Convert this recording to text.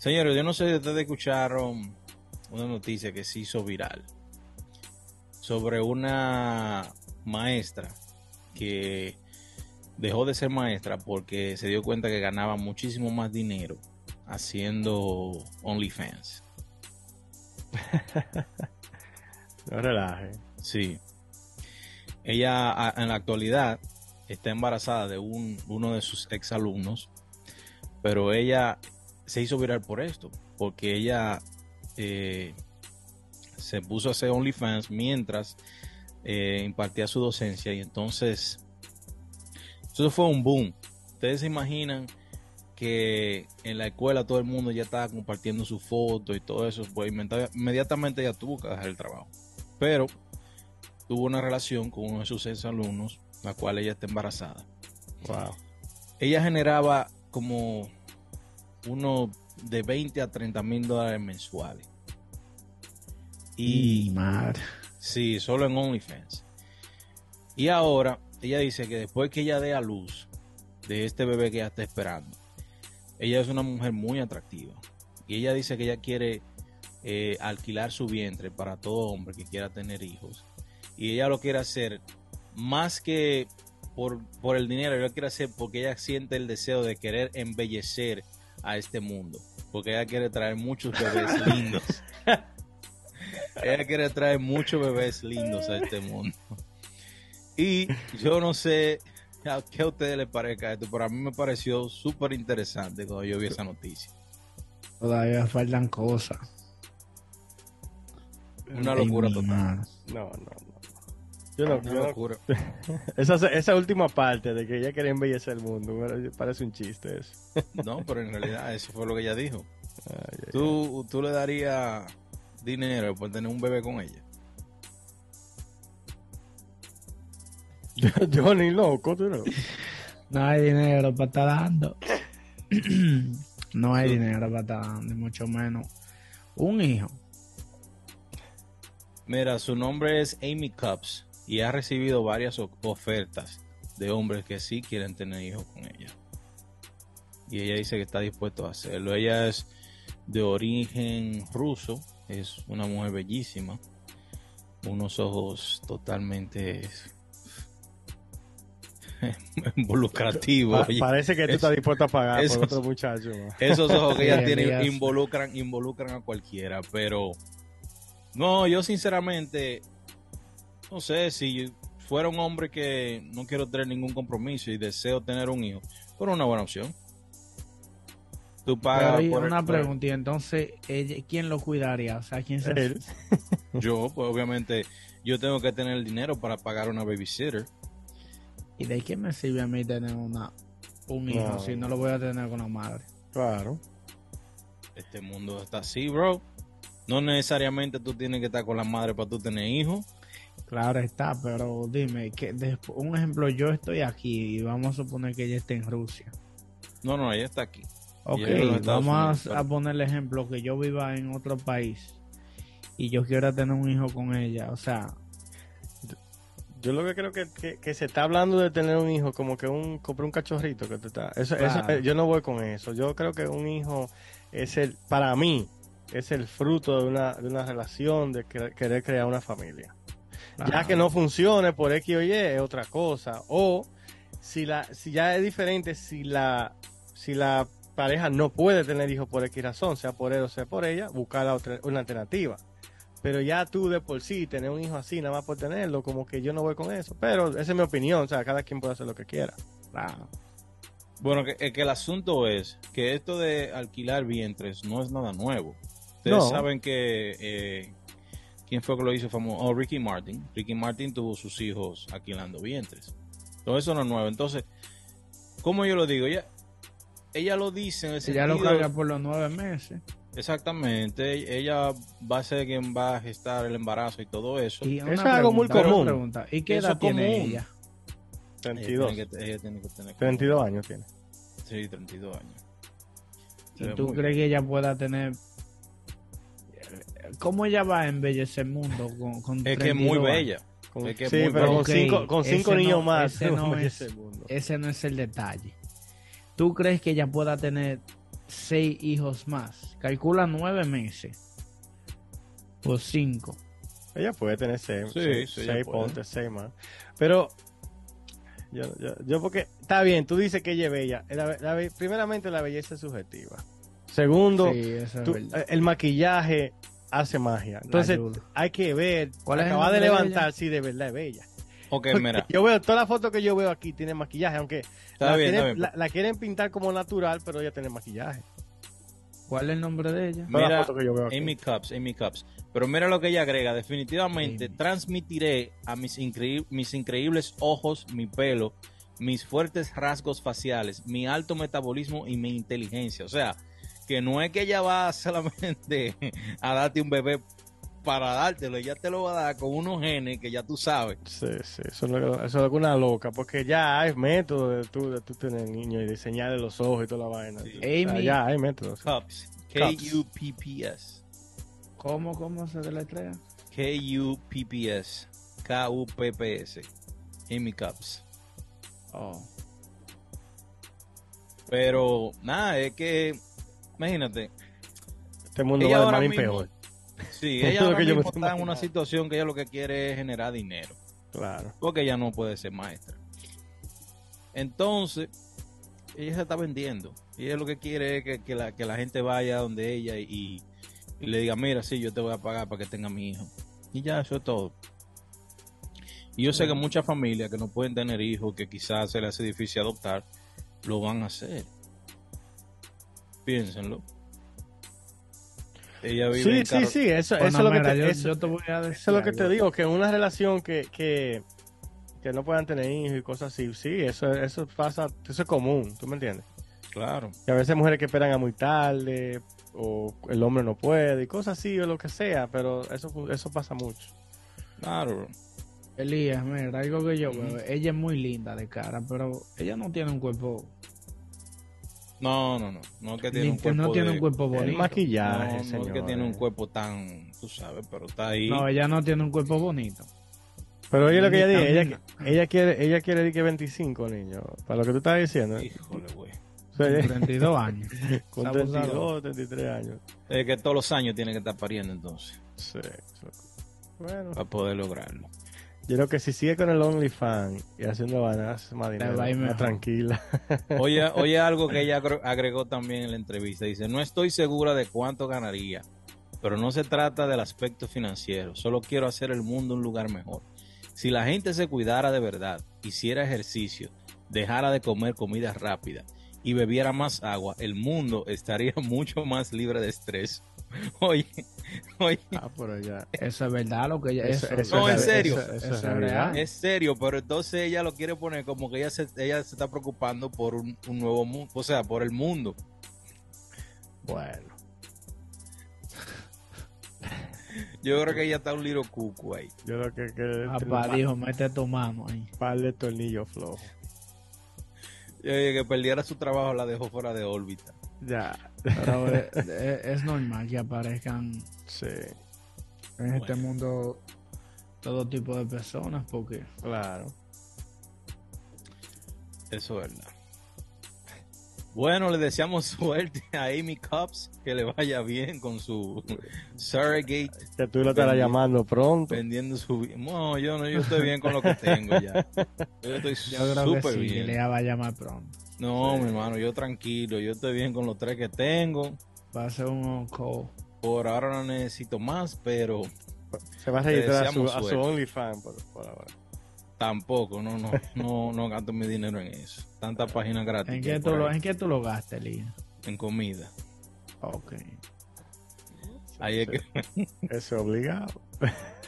Señores, yo no sé si ustedes escucharon una noticia que se hizo viral sobre una maestra que dejó de ser maestra porque se dio cuenta que ganaba muchísimo más dinero haciendo OnlyFans. no relaje. Sí. Ella en la actualidad está embarazada de un, uno de sus exalumnos, pero ella se hizo viral por esto, porque ella eh, se puso a hacer OnlyFans mientras eh, impartía su docencia y entonces eso fue un boom. Ustedes se imaginan que en la escuela todo el mundo ya estaba compartiendo su foto y todo eso, pues inmediatamente ya tuvo que dejar el trabajo. Pero tuvo una relación con uno de sus ex alumnos, la cual ella está embarazada. Wow. Ella generaba como uno de 20 a 30 mil dólares mensuales. Y, madre. Sí, solo en OnlyFans. Y ahora ella dice que después que ella dé a luz de este bebé que ella está esperando, ella es una mujer muy atractiva. Y ella dice que ella quiere eh, alquilar su vientre para todo hombre que quiera tener hijos. Y ella lo quiere hacer más que por, por el dinero, ella lo quiere hacer porque ella siente el deseo de querer embellecer a este mundo. Porque ella quiere traer muchos bebés lindos. ella quiere traer muchos bebés lindos a este mundo. Y yo no sé a qué a ustedes les parezca esto, pero a mí me pareció súper interesante cuando yo vi esa noticia. Todavía faltan cosas. Una locura total. No, no, no. Yo locura. esa, esa, última parte de que ella quería embellecer el mundo, parece un chiste eso. no, pero en realidad eso fue lo que ella dijo. ¿Tú, ¿Tú le darías dinero por tener un bebé con ella? Yo, ni loco, tú no. No hay dinero para estar dando. no hay dinero para estar dando, mucho menos. Un hijo. Mira, su nombre es Amy Cups y ha recibido varias ofertas de hombres que sí quieren tener hijos con ella. Y ella dice que está dispuesto a hacerlo. Ella es de origen ruso, es una mujer bellísima, unos ojos totalmente involucrativos. parece que tú estás dispuesto a pagar por otro muchacho. Esos ojos que ella tiene involucran, involucran a cualquiera, pero no, yo sinceramente no sé si fuera un hombre que no quiero tener ningún compromiso y deseo tener un hijo, pero una buena opción. Tú pagas por una pregunta, y entonces, ¿quién lo cuidaría? O sea, ¿quién se Yo, pues obviamente, yo tengo que tener el dinero para pagar una babysitter. ¿Y de qué me sirve a mí tener una, un hijo si no lo voy a tener con la madre? Claro. Este mundo está así, bro. No necesariamente tú tienes que estar con la madre para tú tener hijos. Claro está, pero dime, que un ejemplo, yo estoy aquí y vamos a suponer que ella esté en Rusia. No, no, ella está aquí. Ok, vamos a poner el ejemplo que yo viva en otro país y yo quiera tener un hijo con ella. O sea, yo lo que creo que, que, se está hablando de tener un hijo como que un comprar un cachorrito que te está. Eso, eh, yo no voy con eso. Yo creo que un hijo es el, para mí, es el fruto de una, de una relación de querer crear una familia. Ya que no funcione por X o Y es otra cosa. O si la, si ya es diferente, si la, si la pareja no puede tener hijos por X razón, sea por él o sea por ella, buscar otra, una alternativa. Pero ya tú de por sí, tener un hijo así, nada más por tenerlo, como que yo no voy con eso. Pero esa es mi opinión, o sea, cada quien puede hacer lo que quiera. Bueno, que, que, el asunto es que esto de alquilar vientres no es nada nuevo. Ustedes saben que... Eh, ¿Quién fue que lo hizo famoso? Oh, Ricky Martin. Ricky Martin tuvo sus hijos alquilando vientres. Todo eso no es nuevo. Entonces, ¿cómo yo lo digo? Ya ella lo dice en el ella lo carga por los nueve meses. Exactamente, ella va a ser quien va a gestar el embarazo y todo eso. Y es algo muy común. ¿Y qué edad tiene ella? 32. Ella tiene que, tener 32 años tiene. Sí, 32 años. ¿Y tú crees que ella pueda tener... ¿Cómo ella va a embellecer el mundo con, con Es que es muy bella. es que sí, pero con cinco, con cinco niños más. Ese no, es, ese no es el detalle. ¿Tú crees que ella pueda tener seis hijos más. Calcula nueve meses. O cinco. Ella puede tener seis, Sí, seis, sí, seis, ponte seis más. Pero yo, yo, yo porque está bien, tú dices que ella es bella. La- la primeramente la belleza es subjetiva. Segundo, Sí, eso es tú- verdad. el maquillaje hace magia. Entonces hay que ver, ¿Cuál acaba de levantar si de verdad es bella. Ok, Porque mira. Yo veo todas las fotos que yo veo aquí tienen maquillaje, aunque Está la, bien, quieren, está bien. la- la quieren pintar como natural, pero ella tiene maquillaje. ¿Cuál es el nombre de ella? Mira, fotos que yo veo aquí. Amy Cups, Amy Cups. Pero mira lo que ella agrega. Definitivamente Amy. transmitiré a mis, increí- mis increíbles ojos, mi pelo, mis fuertes rasgos faciales, mi alto metabolismo y mi inteligencia. O sea, que no es que ella va solamente a darte un bebé para dártelo, ella te lo va a dar con unos genes que ya tú sabes. Sí, sí, eso es, lo- eso es una loca, porque ya hay métodos de tú, de tú tener niño y diseñarle los ojos y toda la vaina. Sí. O sea, Amy- ya hay métodos. Cups. Cups. K-U-P-P-S. ¿Cómo, cómo se deletrea? K-U-P-P-S. K-U-P-P-S. Amy Cups. Oh. Pero nada, es que, imagínate, Este mundo va de en mismo, peor. sí, ella ahora que mismo está en una situación que ella lo que quiere es generar dinero, Claro. porque ella no puede ser maestra. Entonces, ella se está vendiendo. Y ella lo que quiere es que, que la, que la gente vaya donde ella y, y le diga, mira, sí, yo te voy a pagar para que tenga mi hijo. Y ya, eso es todo. Y yo sé que muchas familias que no pueden tener hijos, que quizás se les hace difícil adoptar, lo van a hacer. Piénsenlo. Ella vive Sí, en sí, sí, eso, Bueno, eso es lo que te, yo, eso, yo te voy a decir. eso es lo que te digo, que una relación que, que, que no puedan tener hijos y cosas así, sí, eso, eso pasa, eso es común, ¿tú me entiendes? Claro. Que a veces hay mujeres que esperan a muy tarde, o el hombre no puede, y cosas así, o lo que sea, pero eso, eso pasa mucho. Claro. Elías, mira, algo que yo veo. Ella es muy linda de cara, pero ella no tiene un cuerpo. No, no, no. No es que tiene ni un cuerpo no tiene de- un cuerpo El bonito. maquillaje, No, no es que tiene un cuerpo tan, tú sabes, pero está ahí. No, ella no tiene un cuerpo bonito. Pero oye lo que ella dice, ella, ella quiere, ella quiere decir que 25, niño, para lo que tú estás diciendo. ¿eh? Híjole, güey. O sea, Con ella- 32 años. con Está abusado. 32, 33 años. Es que todos los años tiene que estar pariendo entonces, Sí. Bueno, para poder lograrlo. Yo creo que si sigue con el OnlyFans y haciendo vanas más dinero, tranquila. Oye, oye algo que ella agre- agregó también en la entrevista. Dice, no estoy segura de cuánto ganaría, pero no se trata del aspecto financiero. Solo quiero hacer el mundo un lugar mejor. Si la gente se cuidara de verdad, hiciera ejercicio, dejara de comer comida rápida y bebiera más agua, el mundo estaría mucho más libre de estrés. Oye, oye, ah, pero ya. Eso es verdad lo que ella. Eso- Eso, eso No, es en serio. Eso, eso Eso es real. serio, pero entonces ella lo quiere poner como que ella se, ella se está preocupando por un, un nuevo mundo, o sea, por el mundo. Bueno. Yo creo que ella está un little cuco ahí. Yo creo que, que Papá dijo, mete tu mano ahí. par de tornillos flojos. Yo dije que perdiera su trabajo la dejó fuera de órbita. Ya. Pero es, normal que aparezcan Sí, en este mundo todo tipo de personas porque claro. Eso es verdad. Bueno, le deseamos suerte a Amy Cups, que le vaya bien con su surrogate, Que tú lo estarás llamando pronto. vendiendo su... No, yo no, yo estoy bien con lo que tengo ya. Yo estoy súper sí, que bien. le va a llamar pronto. No, Sí. mi hermano, yo tranquilo, yo estoy bien con los tres que tengo. Va a ser un call. Por ahora no necesito más, pero Se va a registrar a su, a. OnlyFans por, por ahora. tampoco, no, no, no, no gasto mi dinero en eso. Tanta página gratis. ¿En qué, tú lo, ¿En qué tú lo gastas, Elías? en comida. Ok. Ahí es que Eso es obligado.